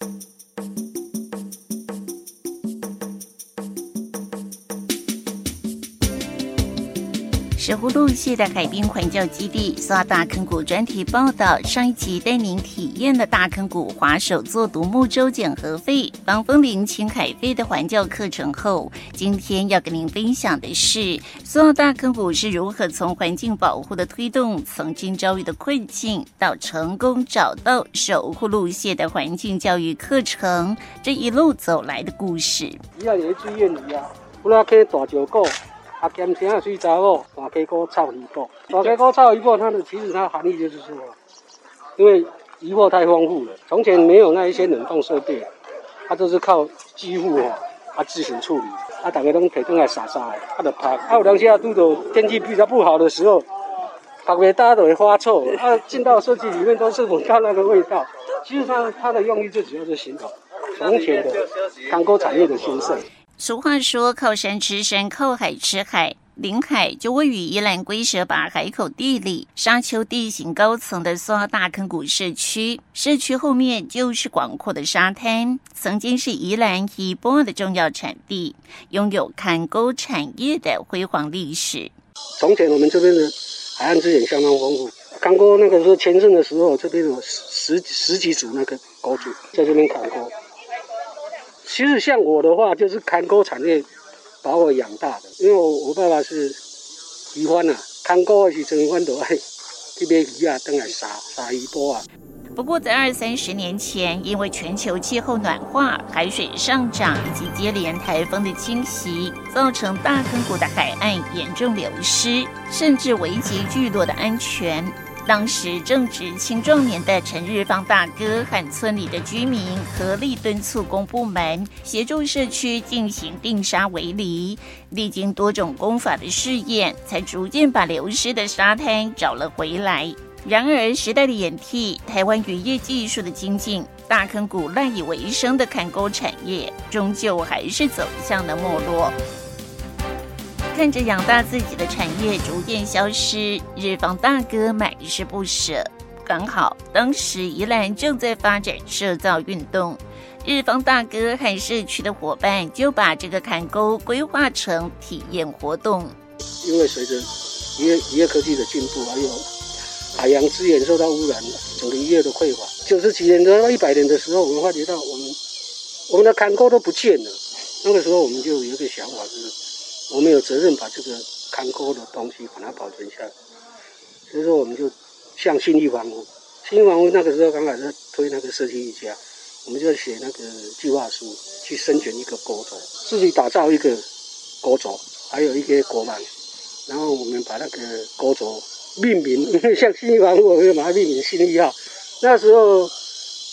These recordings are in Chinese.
Thank you. 石沪陆蟹的海滨环教基地，苏澳大坑谷专题报道。上一集带您体验了大坑谷划手做独木舟捡核废、防风林清海废的环教课程后，今天要跟您分享的是苏澳大坑谷是如何从环境保护的推动、曾经遭遇的困境，到成功找到守护陆蟹的环境教育课程，这一路走来的故事。要有一句谚语啊，啊咸田啊，水查哦，大溪沟臭鱼脯，大溪沟臭鱼脯，它的其实它的含义就是说，因为鱼货太丰富了，从前没有那一些冷冻设备，它都是靠机户哦，啊自行处理，啊大家都提灯来洒洒的，啊就拍，啊有当时啊遇到天气比较不好的时候，特别大家都会发臭，啊进到社区里面都是闻到那个味道。其实它它的用意最主要是形容从前的坑沟产业的兴盛。俗话说：“靠山吃山，靠海吃海。”临海就位于宜兰龟舍拔海口地里，沙丘地形高层的苏澳大坑谷社区。社区后面就是广阔的沙滩，曾经是宜兰一波的重要产地，拥有坑沟产业的辉煌历史。从前我们这边的海岸资源相当丰富，坑沟那个时候签证的时候，这边有十十几组那个沟主在这边砍沟。其实像我的话，就是看沟产业把我养大的，因为我我爸爸是渔夫啊，坑沟是成湾都爱这边鱼啊，等来杀杀鱼多啊。不过在二三十年前，因为全球气候暖化、海水上涨以及接连台风的侵袭，造成大坑谷的海岸严重流失，甚至危及聚落的安全。当时正值青壮年的陈日芳大哥和村里的居民合力敦促公部门协助社区进行定沙围篱，历经多种工法的试验，才逐渐把流失的沙滩找了回来。然而时代的演替，台湾渔业技术的精进，大坑谷赖以为生的砍沟产业，终究还是走向了没落。看着养大自己的产业逐渐消失，日方大哥满是不舍。刚好当时宜兰正在发展社造运动，日方大哥和社区的伙伴就把这个坎沟规划成体验活动。因为随着渔业渔业科技的进步，还有海洋资源受到污染，整个渔业的匮乏。九十几年到一百年的时候，我们发觉到我们我们的坎沟都不见了。那个时候我们就有一个想法，就是。我们有责任把这个坑沟的东西把它保存下来，所以说我们就向新义房屋，新义房屋那个时候刚好在推那个社区一家，我们就写那个计划书去申请一个国轴，自己打造一个国轴，还有一些国门，然后我们把那个国轴命名，因为像新义房屋，我们就把它命名信义号。那时候。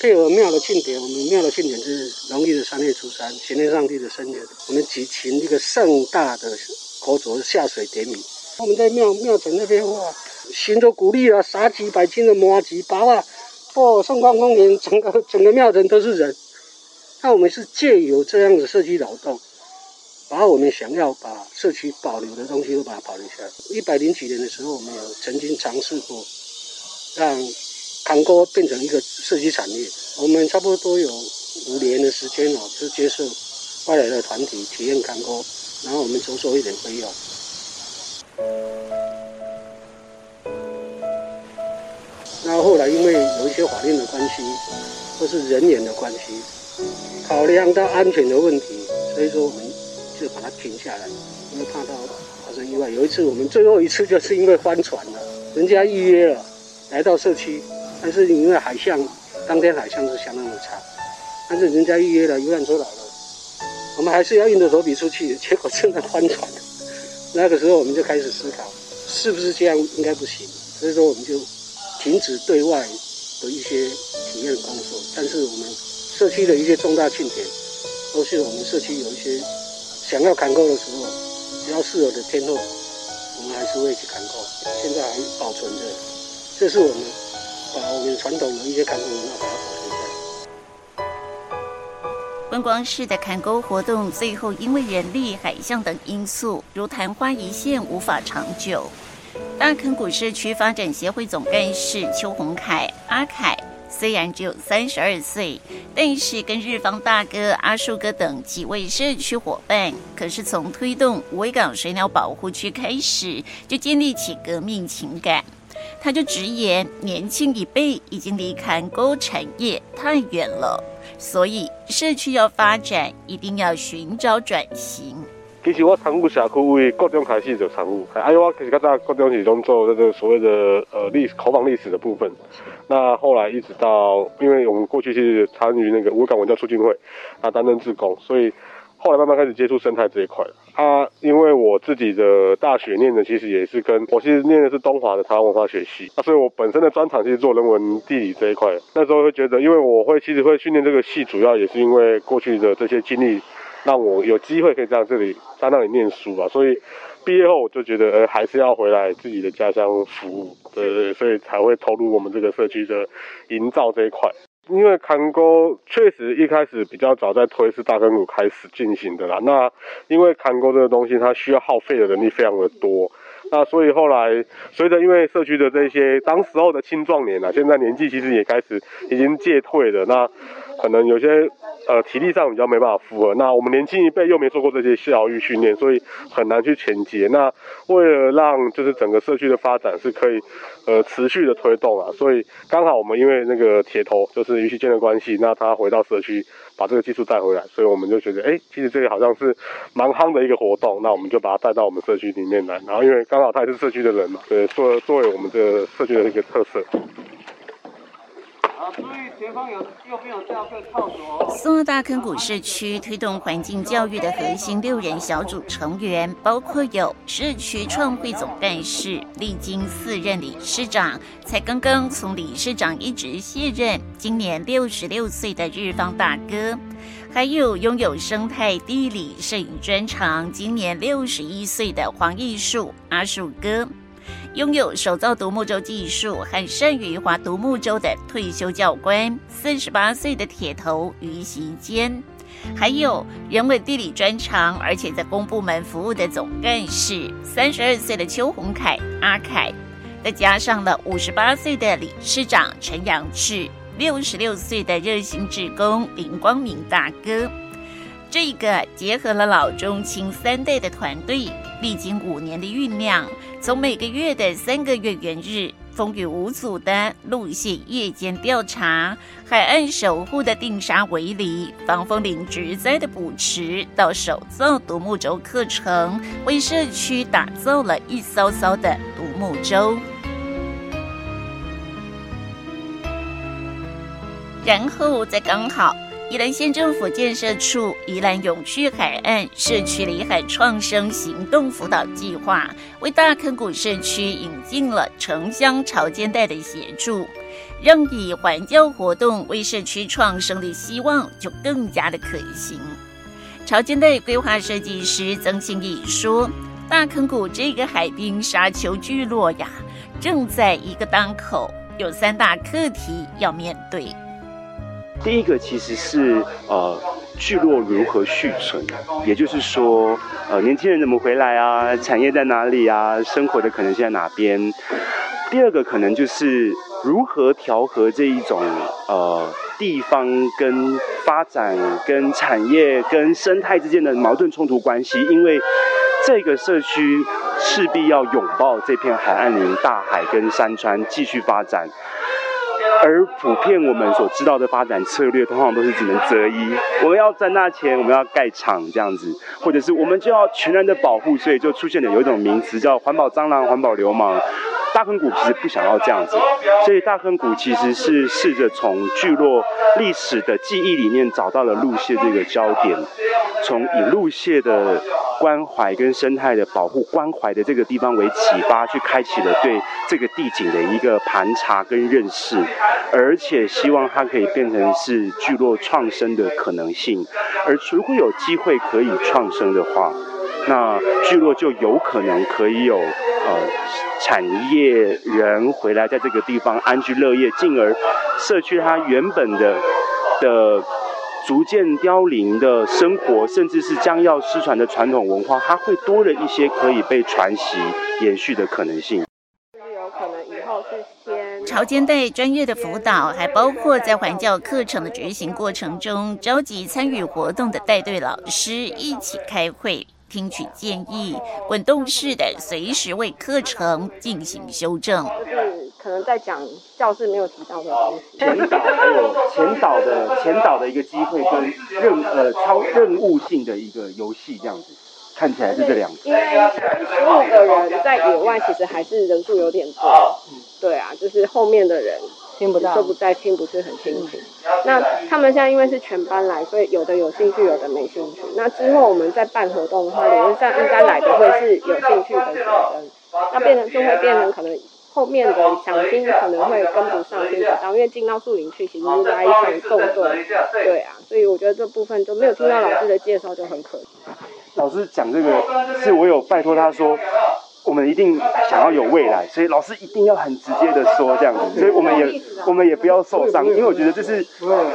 配合庙的庆典，我们庙的庆典是农历的三月初三，玄天上帝的生日，我们举行一个盛大的沟轴下水典礼。我们在庙庙城那边哇，行走鼓励啊，撒几百斤的麻糬包啊，哦，送光丰年，整个整个庙城都是人。那我们是借由这样的社区劳动，把我们想要把社区保留的东西都把它保留下来。一百零几年的时候，我们有曾经尝试过让。坑沟变成一个社区产业，我们差不多有五年的时间哦，就接受外来的团体体验坑沟，然后我们收收一点费用。那后来因为有一些法令的关系，或是人员的关系，考量到安全的问题，所以说我们就把它停下来，因为怕到发生意外。有一次我们最后一次就是因为翻船了，人家预约了来到社区。但是因为海象，当天海象是相当的差，但是人家预约了，游览车来了，我们还是要硬着头皮出去，结果真的翻船了。那个时候我们就开始思考，是不是这样应该不行，所以说我们就停止对外的一些体验工作。但是我们社区的一些重大庆典，都是我们社区有一些想要坑沟的时候，只要适合的天候，我们还是会去坑沟。现在还保存着，这是我们。我们传统的一些坑沟文化把它保存下来。观光式的砍沟活动，最后因为人力、海象等因素，如昙花一现，无法长久。大坑谷社区发展协会总干事邱宏凯阿凯虽然只有三十二岁，但是跟日方大哥阿树哥等几位社区伙伴，可是从推动维港水鸟保护区开始，就建立起革命情感。他就直言，年轻一辈已经离坎沟产业太远了，所以社区要发展，一定要寻找转型。其实我长武社区为国中开始就长武，哎呦，我其实刚在国中是中做这个所谓的呃历史考访历史的部分。那后来一直到，因为我们过去是参与那个无尾港文教促进会，啊担任志工，所以后来慢慢开始接触生态这一块。啊，因为我自己的大学念的其实也是跟我其实念的是东华的台湾文化学系，啊，所以我本身的专长其实做人文地理这一块。那时候会觉得，因为我会其实会训练这个系，主要也是因为过去的这些经历。让我有机会可以在这里在那里念书吧，所以毕业后我就觉得，呃，还是要回来自己的家乡服务，对对，所以才会投入我们这个社区的营造这一块。因为坎沟确实一开始比较早在推是大坑谷开始进行的啦，那因为坎沟这个东西它需要耗费的人力非常的多，那所以后来随着因为社区的这些当时候的青壮年啊，现在年纪其实也开始已经届退了，那可能有些。呃，体力上比较没办法负荷，那我们年轻一辈又没做过这些教育训练，所以很难去衔接。那为了让就是整个社区的发展是可以呃持续的推动啊，所以刚好我们因为那个铁头就是于其间的关系，那他回到社区把这个技术带回来，所以我们就觉得，哎，其实这个好像是蛮夯的一个活动，那我们就把它带到我们社区里面来。然后因为刚好他也是社区的人嘛，对，作作为我们这个社区的一个特色。松二大坑谷社区推动环境教育的核心六人小组成员，包括有社区创会总干事，历经四任理事长，才刚刚从理事长一职卸任，今年六十六岁的日方大哥，还有拥有生态地理摄影专长，今年六十一岁的黄艺树阿树哥。拥有手造独木舟技术和善于划独木舟的退休教官，四十八岁的铁头于席间，还有人文地理专长，而且在公部门服务的总干事，三十二岁的邱宏凯阿凯，再加上了五十八岁的理事长陈阳志，六十六岁的热心志工林光明大哥。这个结合了老中青三代的团队，历经五年的酝酿，从每个月的三个月圆日，风雨无阻的路线夜间调查，海岸守护的定沙围篱，防风林植栽的补池，到手造独木舟课程，为社区打造了一艘艘的独木舟，然后再刚好。宜兰县政府建设处宜兰永续海岸社区里海创生行动辅导计划，为大坑谷社区引进了城乡潮间带的协助，让以环教活动为社区创生的希望就更加的可行。潮间带规划设计师曾信义说：“大坑谷这个海滨沙丘聚落呀，正在一个当口，有三大课题要面对。”第一个其实是呃聚落如何续存，也就是说呃年轻人怎么回来啊，产业在哪里啊，生活的可能性在哪边。第二个可能就是如何调和这一种呃地方跟发展跟产业跟生态之间的矛盾冲突关系，因为这个社区势必要拥抱这片海岸林、大海跟山川继续发展。而普遍我们所知道的发展策略，通常都是只能择一。我们要赚大钱，我们要盖厂这样子，或者是我们就要全然的保护，所以就出现了有一种名词叫环保蟑螂、环保流氓。大坑谷其实不想要这样子，所以大坑谷其实是试着从聚落历史的记忆里面找到了陆蟹这个焦点，从以陆蟹的关怀跟生态的保护关怀的这个地方为启发，去开启了对这个地景的一个盘查跟认识，而且希望它可以变成是聚落创生的可能性，而如果有机会可以创生的话，那聚落就有可能可以有呃。产业人回来，在这个地方安居乐业，进而社区它原本的的逐渐凋零的生活，甚至是将要失传的传统文化，它会多了一些可以被传习延续的可能性。有可能以后是先潮间带专业的辅导，还包括在环教课程的执行过程中，召集参与活动的带队老师一起开会。听取建议，滚动式的随时为课程进行修正。就是可能在讲教室没有提到的东西，前导还有前导的前导的一个机会跟任呃超任务性的一个游戏这样子，看起来是这两个。因为十五个人在野外，其实还是人数有点多。对啊，就是后面的人。听不到，都不在，听不是很清楚。那他们现在因为是全班来，所以有的有兴趣，有的没兴趣。那之后我们再办活动的话，理论上应该来的会是有兴趣的学生。那变成就会变成可能后面的想听可能会跟不上，听不到，因为进到树林去，其实是拉一场动队。对啊，所以我觉得这部分就没有听到老师的介绍，就很可惜。老师讲这个，是我有拜托他说。我们一定想要有未来，所以老师一定要很直接的说这样子，所以我们也我们也不要受伤，因为我觉得这是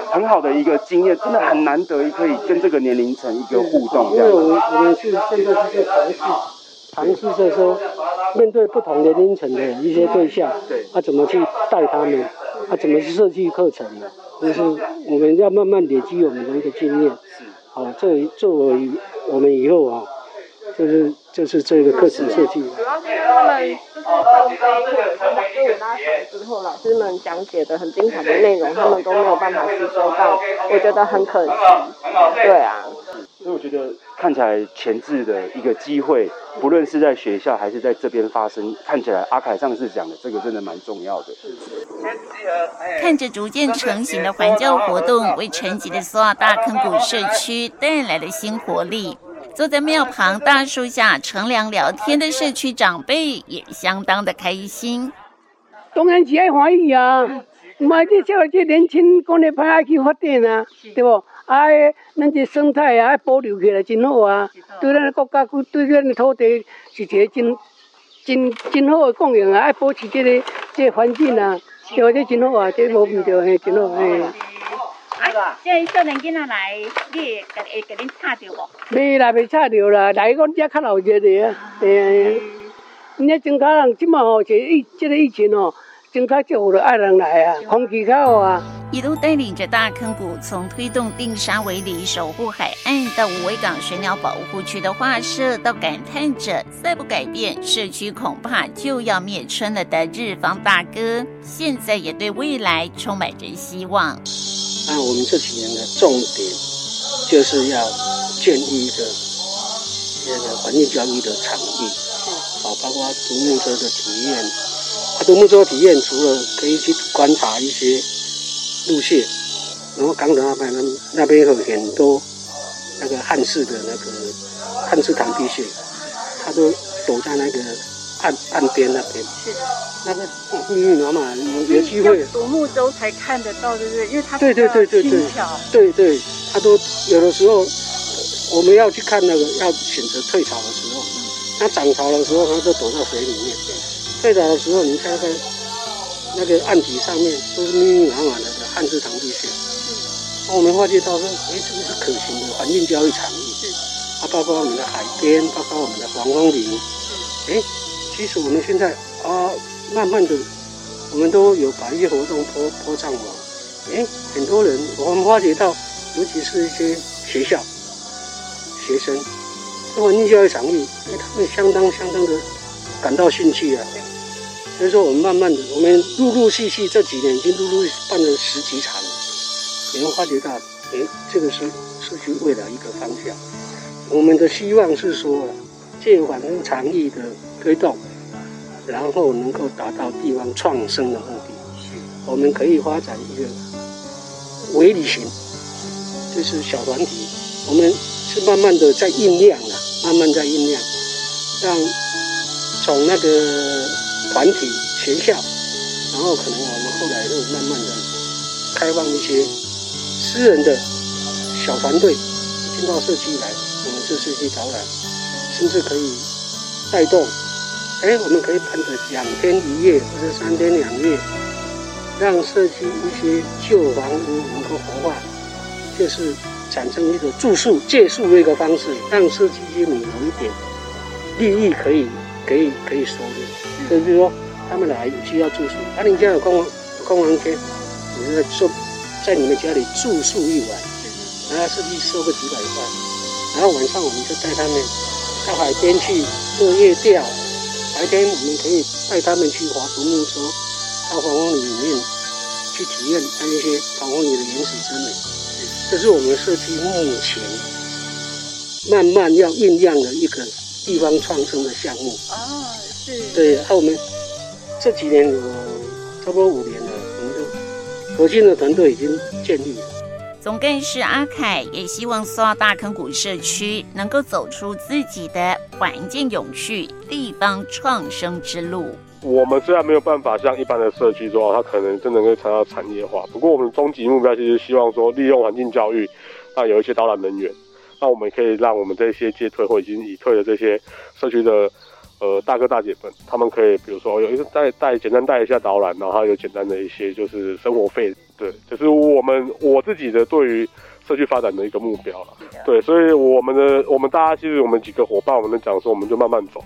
很好的一个经验，真的很难得可以跟这个年龄层一个互动这样。因为我们我们是现在是在尝试，尝试在说面对不同年龄层的一些对象，对，啊怎么去带他们，啊怎么去设计课程呢？就是我们要慢慢累积我们的一个经验，是，啊，作为作为我们以后啊。就是就是这个课程设计，主要是他们就是分飞或者是队伍拉长之后，老师们讲解的很精彩的内容，他们都没有办法吸收到，我觉得很可惜。对啊，所以我觉得看起来前置的一个机会，不论是在学校还是在这边发生，看起来阿凯上次讲的这个真的蛮重要的。看着逐渐成型的环教活动，为沉寂的苏澳大坑谷社区带来了新活力。坐在庙旁大树下乘凉聊天的社区长辈也相当的开心。当然是爱欢喜啊！年轻讲的派去发展啊，对不？啊，咱这生态啊，保留起来真好啊！对咱国家，对咱的土地是一个真真真好的供应啊！爱保持这个这个环境啊，对这真好啊，这真好嘿。啊！这少年囡仔来，你会会给恁吵着无？没啦，没吵着啦。来，的啊。对。你那增加人，即嘛吼，这疫，这个疫情哦，增加就有爱人来啊，空气较好啊。一路带领着大坑谷，从推动定沙围里守护海岸，到五尾港水鸟保护区的画设，到感叹着再不改变，社区恐怕就要灭村了的日方大哥，现在也对未来充满着希望。那我们这几年的重点就是要建立一个那个环境教育的场域，啊，包括独木舟的体验。啊，独木舟体验除了可以去观察一些路线，然后港岛那边那边有很多那个汉式的那个汉式长臂蟹，它都躲在那个岸岸边那边。是那个密密麻麻，有有机会独木舟才看得到，对不对？因为它对对对对对对对，它都有的时候我们要去看那个要选择退潮的时候，它涨潮的时候，它就躲到水里面；退潮的时候，你看看那个岸体上面都是密密麻麻的汉式长臂蟹。我们发觉到说，哎，这个是可行的环境交易场域。啊，包括我们的海边，包括我们的防风林。哎，其实我们现在啊。慢慢的，我们都有把一些活动铺铺上网。哎，很多人我们发觉到，尤其是一些学校学生，环境教育场域，哎，他们相当相当的感到兴趣啊。所以说，我们慢慢的，我们陆陆续续这几年已经陆陆续办了十几场，你会发觉到，哎，这个是社区未来一个方向。我们的希望是说，借环境场域的推动。然后能够达到地方创生的目的，我们可以发展一个微旅行，就是小团体，我们是慢慢的在酝酿了，慢慢在酝酿，让从那个团体学校，然后可能我们后来会慢慢的开放一些私人的小团队进到社区来，我们这社区导览，甚至可以带动。哎，我们可以办个两天一夜或者三天两夜，让社区一些旧房屋能够活化，就是产生一个住宿借宿的一个方式，让社区居民有一点利益可以可以可以收的。所以说，他们来有需要住宿，啊，你家有空空房间，我就在住在你们家里住宿一晚，然后是不是收个几百块？然后晚上我们就带他们到海边去做夜钓，白天我们可以带他们去划独木舟，到防风林里面去体验那一些防风林的原始之美。这是我们社区目前慢慢要酝酿的一个地方创生的项目。哦，是。对，啊，我们这几年有差不多五年了，我们就核心的团队已经建立了。总干事阿凯也希望苏澳大坑谷社区能够走出自己的环境永续、地方创生之路。我们虽然没有办法像一般的社区说，它可能真的可以谈到产业化。不过，我们终极目标其实希望说，利用环境教育，那有一些导览人员，那我们可以让我们这些届退或已经已退的这些社区的呃大哥大姐们，他们可以比如说有一个带带简单带一下导览，然后有简单的一些就是生活费。对，就是我们我自己的对于社区发展的一个目标了。对，所以我们的我们大家其实我们几个伙伴，我们讲说，我们就慢慢走，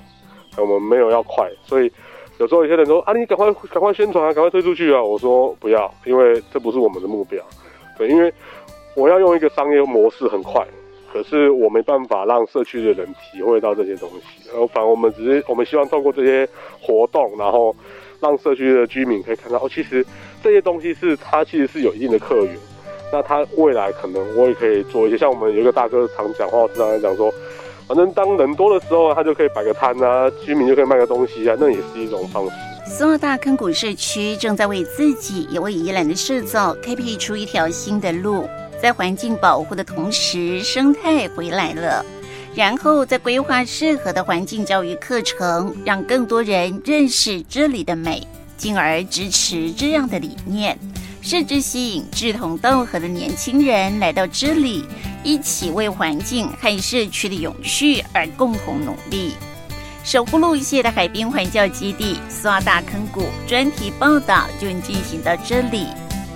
我们没有要快，所以。有时候有些人说啊，你赶快赶快宣传啊，赶快推出去啊！我说不要，因为这不是我们的目标。对，因为我要用一个商业模式很快，可是我没办法让社区的人体会到这些东西。然后反而我们只是我们希望透过这些活动，然后让社区的居民可以看到哦，其实这些东西是它其实是有一定的客源。那他未来可能我也可以做一些，像我们有一个大哥常讲话，时常讲说。反正当人多的时候，他就可以摆个摊啊，居民就可以卖个东西啊，那也是一种方式。苏澳大坑谷社区正在为自己也为宜兰的社造开辟出一条新的路，在环境保护的同时，生态回来了。然后再规划适合的环境教育课程，让更多人认识这里的美，进而支持这样的理念，甚至吸引志同道合的年轻人来到这里。一起为环境和社区的永续而共同努力。守护鹿泻的海滨环教基地苏澳大坑谷专题报道就进行到这里。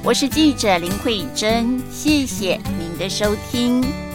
我是记者林慧珍，谢谢您的收听。